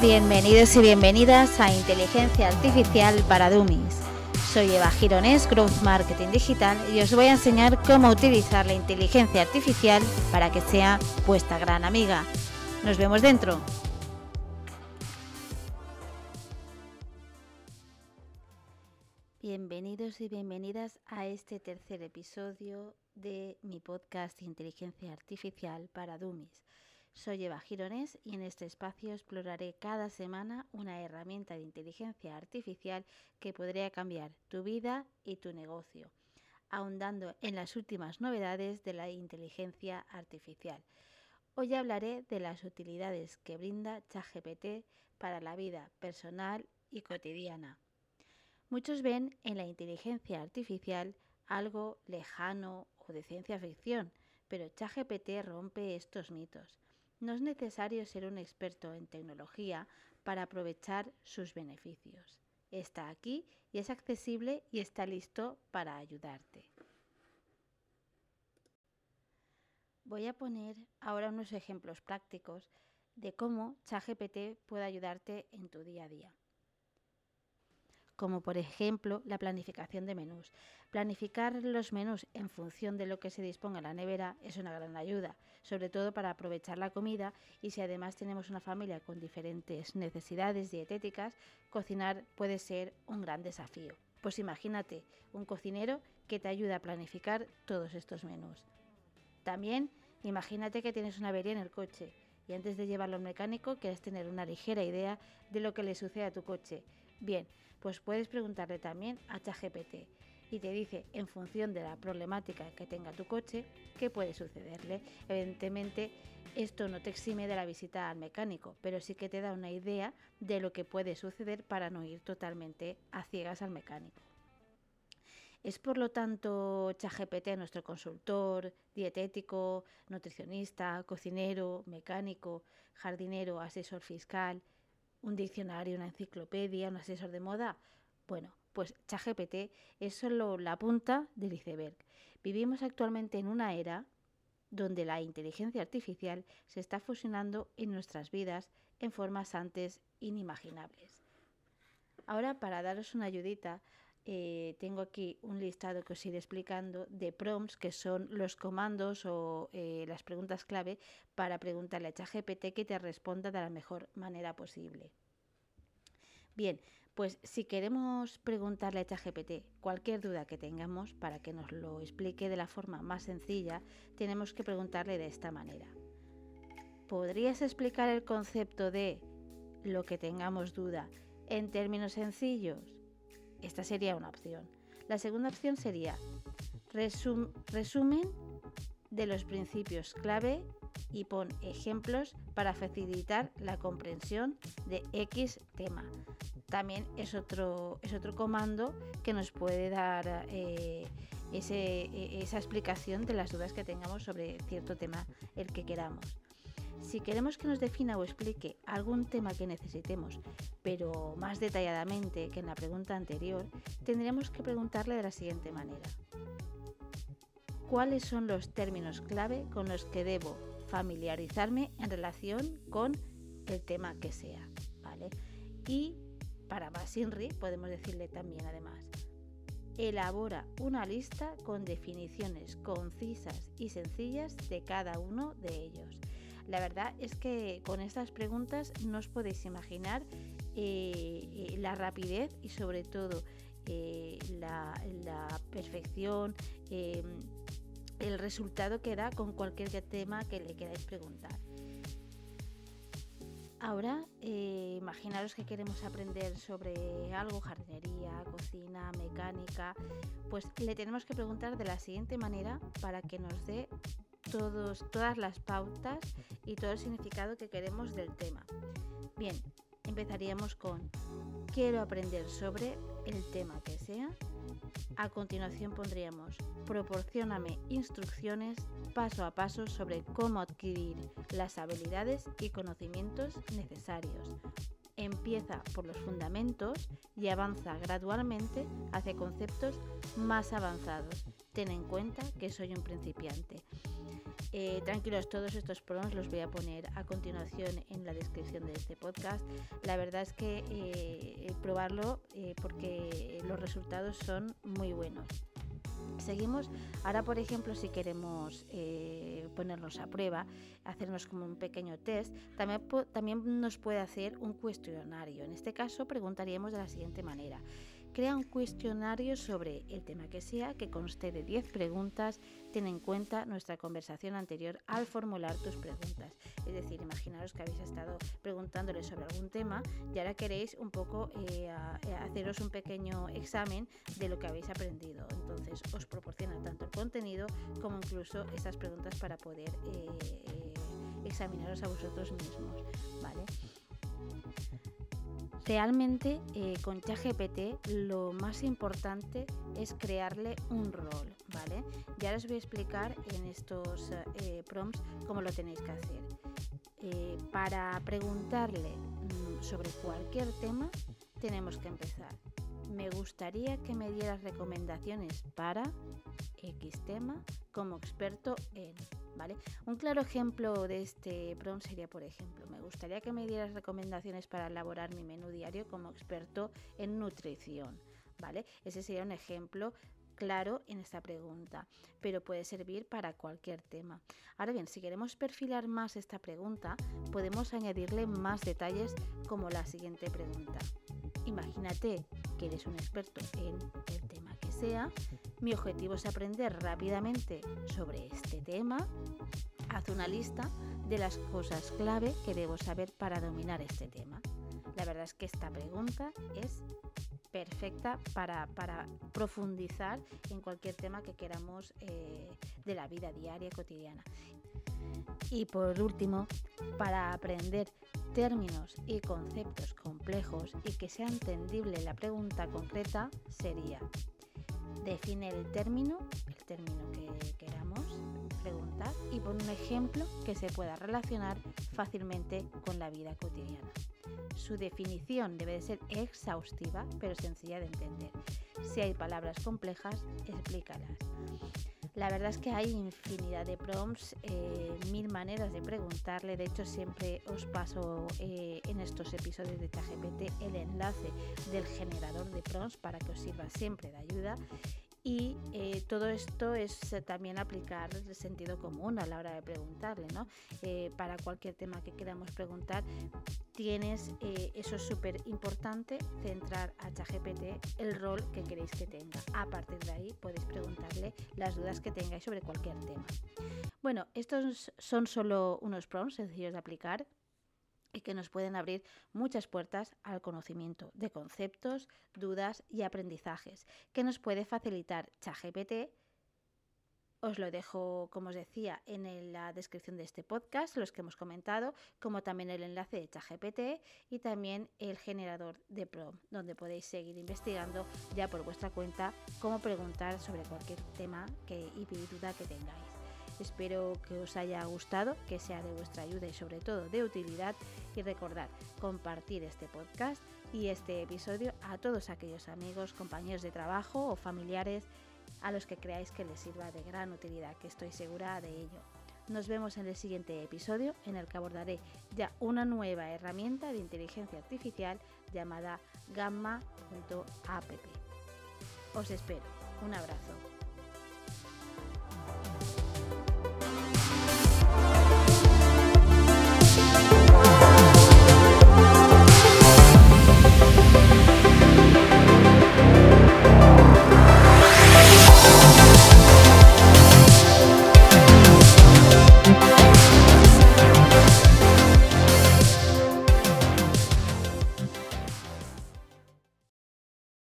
Bienvenidos y bienvenidas a Inteligencia Artificial para Dummies. Soy Eva Gironés, Growth Marketing Digital, y os voy a enseñar cómo utilizar la inteligencia artificial para que sea vuestra gran amiga. Nos vemos dentro. Bienvenidos y bienvenidas a este tercer episodio de mi podcast Inteligencia Artificial para Dummies. Soy Eva Gironés y en este espacio exploraré cada semana una herramienta de inteligencia artificial que podría cambiar tu vida y tu negocio, ahondando en las últimas novedades de la inteligencia artificial. Hoy hablaré de las utilidades que brinda ChatGPT para la vida personal y cotidiana. Muchos ven en la inteligencia artificial algo lejano o de ciencia ficción, pero ChatGPT rompe estos mitos. No es necesario ser un experto en tecnología para aprovechar sus beneficios. Está aquí y es accesible y está listo para ayudarte. Voy a poner ahora unos ejemplos prácticos de cómo ChatGPT puede ayudarte en tu día a día como por ejemplo la planificación de menús. Planificar los menús en función de lo que se disponga en la nevera es una gran ayuda, sobre todo para aprovechar la comida y si además tenemos una familia con diferentes necesidades dietéticas, cocinar puede ser un gran desafío. Pues imagínate un cocinero que te ayuda a planificar todos estos menús. También imagínate que tienes una avería en el coche y antes de llevarlo al mecánico quieres tener una ligera idea de lo que le sucede a tu coche. Bien, pues puedes preguntarle también a ChatGPT y te dice en función de la problemática que tenga tu coche qué puede sucederle. Evidentemente esto no te exime de la visita al mecánico, pero sí que te da una idea de lo que puede suceder para no ir totalmente a ciegas al mecánico. Es por lo tanto ChatGPT nuestro consultor, dietético, nutricionista, cocinero, mecánico, jardinero, asesor fiscal, un diccionario, una enciclopedia, un asesor de moda. Bueno, pues ChatGPT es solo la punta del iceberg. Vivimos actualmente en una era donde la inteligencia artificial se está fusionando en nuestras vidas en formas antes inimaginables. Ahora, para daros una ayudita, eh, tengo aquí un listado que os iré explicando de prompts, que son los comandos o eh, las preguntas clave para preguntarle a ChatGPT que te responda de la mejor manera posible. Bien, pues si queremos preguntarle a ChatGPT cualquier duda que tengamos para que nos lo explique de la forma más sencilla, tenemos que preguntarle de esta manera. ¿Podrías explicar el concepto de lo que tengamos duda en términos sencillos? Esta sería una opción. La segunda opción sería resumen de los principios clave y pon ejemplos para facilitar la comprensión de X tema. También es otro, es otro comando que nos puede dar eh, e, esa explicación de las dudas que tengamos sobre cierto tema, el que queramos. Si queremos que nos defina o explique algún tema que necesitemos, pero más detalladamente que en la pregunta anterior, tendremos que preguntarle de la siguiente manera. ¿Cuáles son los términos clave con los que debo familiarizarme en relación con el tema que sea? Y para más podemos decirle también además, elabora una lista con definiciones concisas y sencillas de cada uno de ellos. La verdad es que con estas preguntas no os podéis imaginar eh, eh, la rapidez y sobre todo eh, la, perfección, el resultado que da con cualquier tema que le queráis preguntar. Ahora, imaginaros que queremos aprender sobre algo, jardinería, cocina, mecánica, pues le tenemos que preguntar de la siguiente manera para que nos dé todos, todas las pautas y todo el significado que queremos del tema. Bien, empezaríamos con quiero aprender sobre el tema que sea. A continuación pondríamos proporcioname instrucciones paso a paso sobre cómo adquirir las habilidades y conocimientos necesarios. empieza por los fundamentos y avanza gradualmente hacia conceptos más avanzados. Ten en cuenta que soy un principiante. Eh, tranquilos, todos estos prompts los voy a poner a continuación en la descripción de este podcast. La verdad es que eh, probarlo eh, porque los resultados son muy buenos. Seguimos. Ahora, por ejemplo, si queremos ponernos a prueba, hacernos como un pequeño test, también, también nos puede hacer un cuestionario. En este caso, preguntaríamos de la siguiente manera. Crea un cuestionario sobre el tema que sea, que conste de 10 preguntas. Ten en cuenta nuestra conversación anterior al formular tus preguntas. Es decir, imaginaros que habéis estado preguntándole sobre algún tema y ahora queréis un poco eh, eh, haceros un pequeño examen de lo que habéis aprendido. Entonces os proporciona tanto el contenido como incluso estas preguntas para poder eh, examinaros a vosotros mismos. ¿vale? Realmente eh, con ChatGPT lo más importante es crearle un rol, ¿vale? Ya os voy a explicar en estos eh, prompts cómo lo tenéis que hacer. Eh, para preguntarle mm, sobre cualquier tema tenemos que empezar. Me gustaría que me dieras recomendaciones para X tema como experto en un claro ejemplo de este prompt sería, por ejemplo, me gustaría que me dieras recomendaciones para elaborar mi menú diario como experto en nutrición, ¿vale? Ese sería un ejemplo claro en esta pregunta, pero puede servir para cualquier tema. Ahora bien, si queremos perfilar más esta pregunta, podemos añadirle más detalles como la siguiente pregunta. Imagínate que eres un experto en el mi objetivo es aprender rápidamente sobre este tema. Haz una lista de las cosas clave que debo saber para dominar este tema. La verdad es que esta pregunta es perfecta para, profundizar en cualquier tema que queramos eh, de la vida diaria cotidiana. Y por último, para aprender términos y conceptos complejos y que sea entendible la pregunta concreta sería define el término, el término que queramos preguntar y pon un ejemplo que se pueda relacionar fácilmente con la vida cotidiana. Su definición debe de ser exhaustiva pero sencilla de entender. Si hay palabras complejas, explícalas. La verdad es que hay infinidad de prompts, eh, mil maneras de preguntarle. De hecho, siempre os paso eh, en estos episodios de ChatGPT el enlace del generador de prompts para que os sirva siempre de ayuda. Y eh, todo esto es también aplicar el sentido común a la hora de preguntarle, ¿no? para cualquier tema que queramos preguntar, tienes, eh, eso es súper importante, centrar a ChatGPT el rol que queréis que tenga. A partir de ahí podéis preguntarle las dudas que tengáis sobre cualquier tema. Bueno, estos son solo unos prompts sencillos de aplicar y que nos pueden abrir muchas puertas al conocimiento de conceptos, dudas y aprendizajes, que nos puede facilitar ChatGPT os lo dejo, como os decía, en la descripción de este podcast, los que hemos comentado, como también el enlace de ChatGPT y también el generador de prompt, donde podéis seguir investigando ya por vuestra cuenta cómo preguntar sobre cualquier tema que, y duda que tengáis. Espero que os haya gustado, que sea de vuestra ayuda y sobre todo de utilidad. Y recordad compartir este podcast y este episodio a todos aquellos amigos, compañeros de trabajo o familiares a los que creáis que les sirva de gran utilidad, que estoy segura de ello. Nos vemos en el siguiente episodio en el que abordaré ya una nueva herramienta de inteligencia artificial llamada gamma.app. Os espero. Un abrazo.